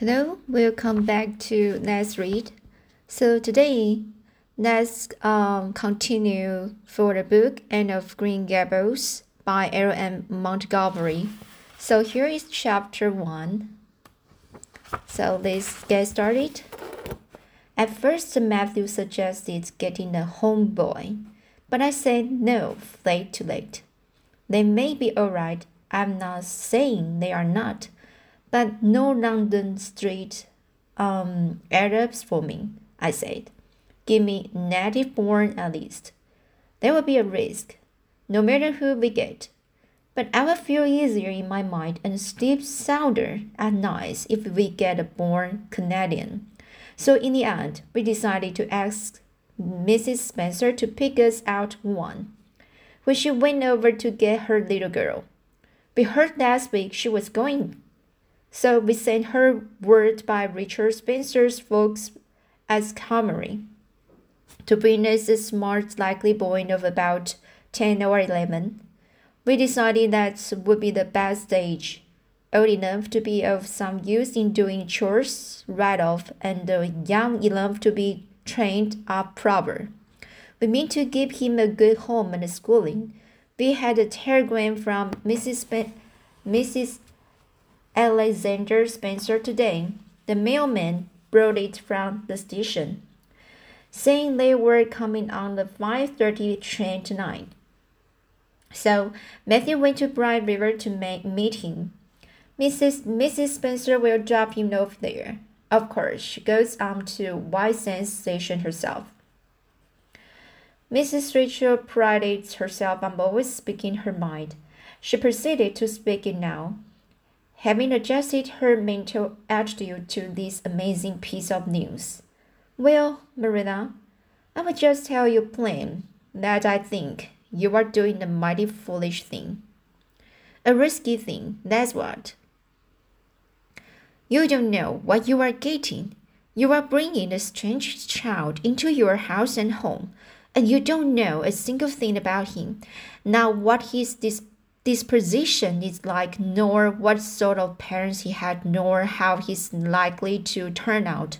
Hello, welcome back to Let's Read. So today, let's um, continue for the book Anne of Green Gables by L.M. Montgomery. So here is chapter 1. So let's get started. At first, Matthew suggested getting a homeboy, but I said no, late too late. They may be alright, I'm not saying they are not but no London street um, Arabs for me, I said. Give me native born at least. There will be a risk, no matter who we get. But I will feel easier in my mind and sleep sounder at night if we get a born Canadian. So in the end, we decided to ask Mrs. Spencer to pick us out one. When she went over to get her little girl. We heard last week she was going so we sent her word by Richard Spencer's folks as customary to bring us a smart, likely boy of about 10 or 11. We decided that would be the best age, old enough to be of some use in doing chores right off, and uh, young enough to be trained up proper. We mean to give him a good home and schooling. We had a telegram from Mrs. Mrs. Alexander Spencer today. The mailman brought it from the station, saying they were coming on the 5:30 train tonight. So Matthew went to Bright River to meet him. Mrs. Mrs. Spencer will drop him off there. Of course, she goes on to White Sands Station herself. Mrs. Rachel prided herself on always speaking her mind. She proceeded to speak it now having adjusted her mental attitude to this amazing piece of news. Well, Marina, I will just tell you plain that I think you are doing a mighty foolish thing. A risky thing, that's what. You don't know what you are getting. You are bringing a strange child into your house and home, and you don't know a single thing about him. Now, what his dis disposition is like, nor what sort of parents he had, nor how he's likely to turn out.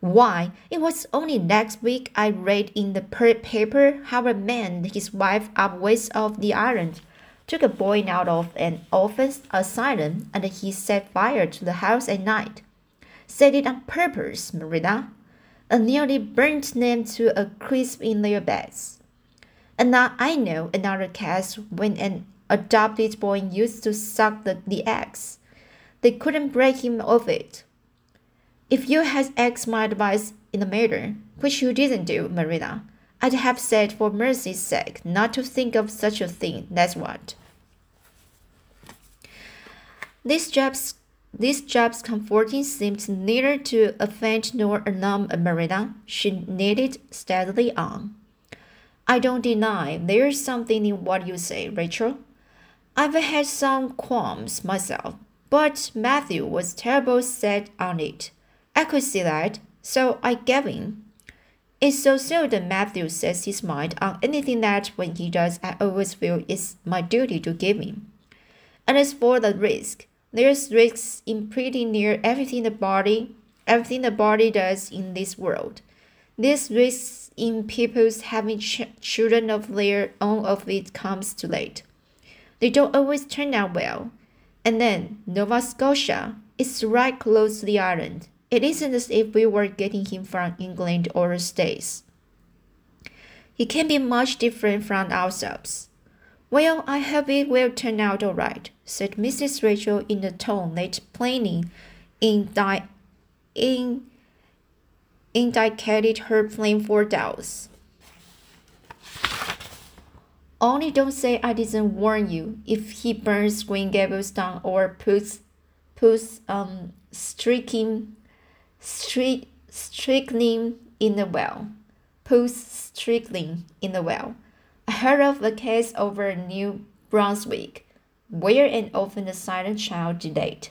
Why, it was only next week I read in the paper how a man, his wife up west of the island, took a boy out of an orphan asylum and he set fire to the house at night. Set it on purpose, Marilla, and nearly burnt them to a crisp in their beds. And now I know another case when an adopted boy used to suck the, the eggs. They couldn't break him of it. If you had asked my advice in the matter, which you didn't do, Marilla, I'd have said for mercy's sake not to think of such a thing, that's what. This job's this job's comforting seemed neither to offend nor alarm Marilla. She knitted steadily on. I don't deny there's something in what you say, Rachel. I've had some qualms myself, but Matthew was terrible set on it. I could see that, so I gave in. It's so seldom Matthew sets his mind on anything that when he does, I always feel it's my duty to give him. And as for the risk, there's risks in pretty near everything the body, everything the body does in this world. There's risks in people's having ch children of their own of it comes too late. They don't always turn out well. And then Nova Scotia is right close to the island. It isn't as if we were getting him from England or the States. He can be much different from ourselves. Well, I hope it will turn out all right, said Mrs. Rachel in a tone that plainly indi- in, indicated her plan for doubts. Only don't say I didn't warn you if he burns Green Gables down or puts puts um streaking streak strickling in the well. Puts strickling in the well. I heard of a case over New Brunswick where an orphan silent child died,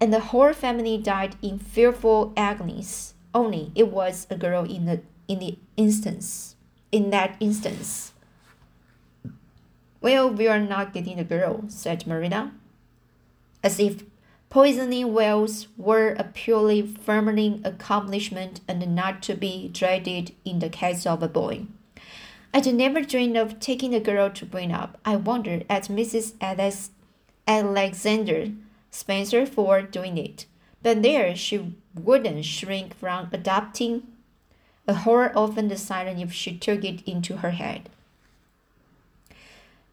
and the whole family died in fearful agonies. Only it was a girl in the in the instance in that instance. Well, we are not getting the girl, said Marina, as if Poisoning whales were a purely feminine accomplishment and not to be dreaded in the case of a boy. I'd never dreamed of taking a girl to bring up. I wondered at Mrs. Alex Alexander Spencer for doing it. But there she wouldn't shrink from adopting a horror often decided if she took it into her head.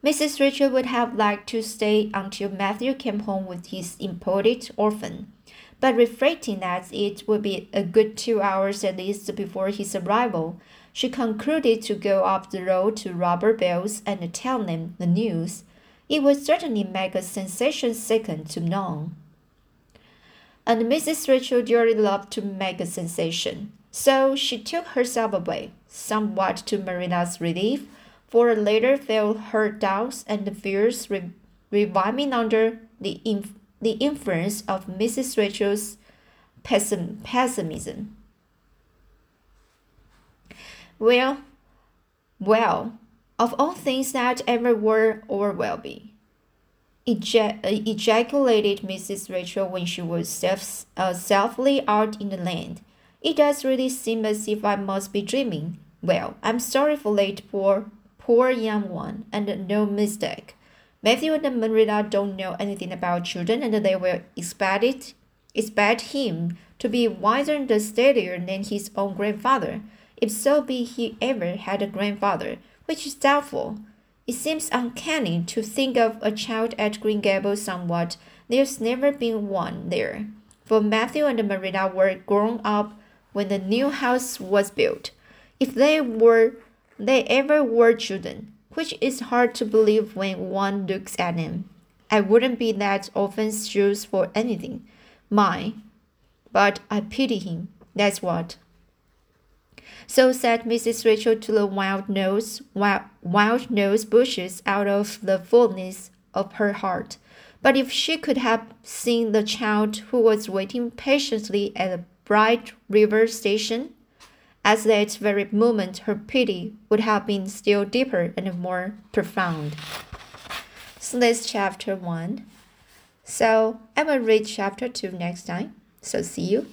Mrs. Rachel would have liked to stay until Matthew came home with his imported orphan, but reflecting that it would be a good two hours at least before his arrival, she concluded to go up the road to Robert Bell's and tell them the news. It would certainly make a sensation second to none. And Mrs. Rachel dearly loved to make a sensation, so she took herself away, somewhat to Marina's relief for later felt her doubts and fears re reviving under the, inf the influence of Mrs. Rachel's pessim pessimism. Well, well, of all things that ever were or will be, ejac ejaculated Mrs. Rachel when she was self, uh, safely out in the land. It does really seem as if I must be dreaming. Well, I'm sorry for late poor poor young one, and no mistake. Matthew and Marina don't know anything about children, and they will expect it, expect him to be wiser and steadier than his own grandfather, if so be he ever had a grandfather, which is doubtful. It seems uncanny to think of a child at Green Gables somewhat. There's never been one there, for Matthew and Marina were grown up when the new house was built. If they were they ever were children, which is hard to believe when one looks at them. I wouldn't be that orphan's shoes for anything. My, but I pity him, that's what. So said Mrs. Rachel to the wild nose, wild, wild nose bushes out of the fullness of her heart. But if she could have seen the child who was waiting patiently at the Bright River station, at that very moment, her pity would have been still deeper and more profound. So that's chapter 1. So I will read chapter 2 next time. So see you.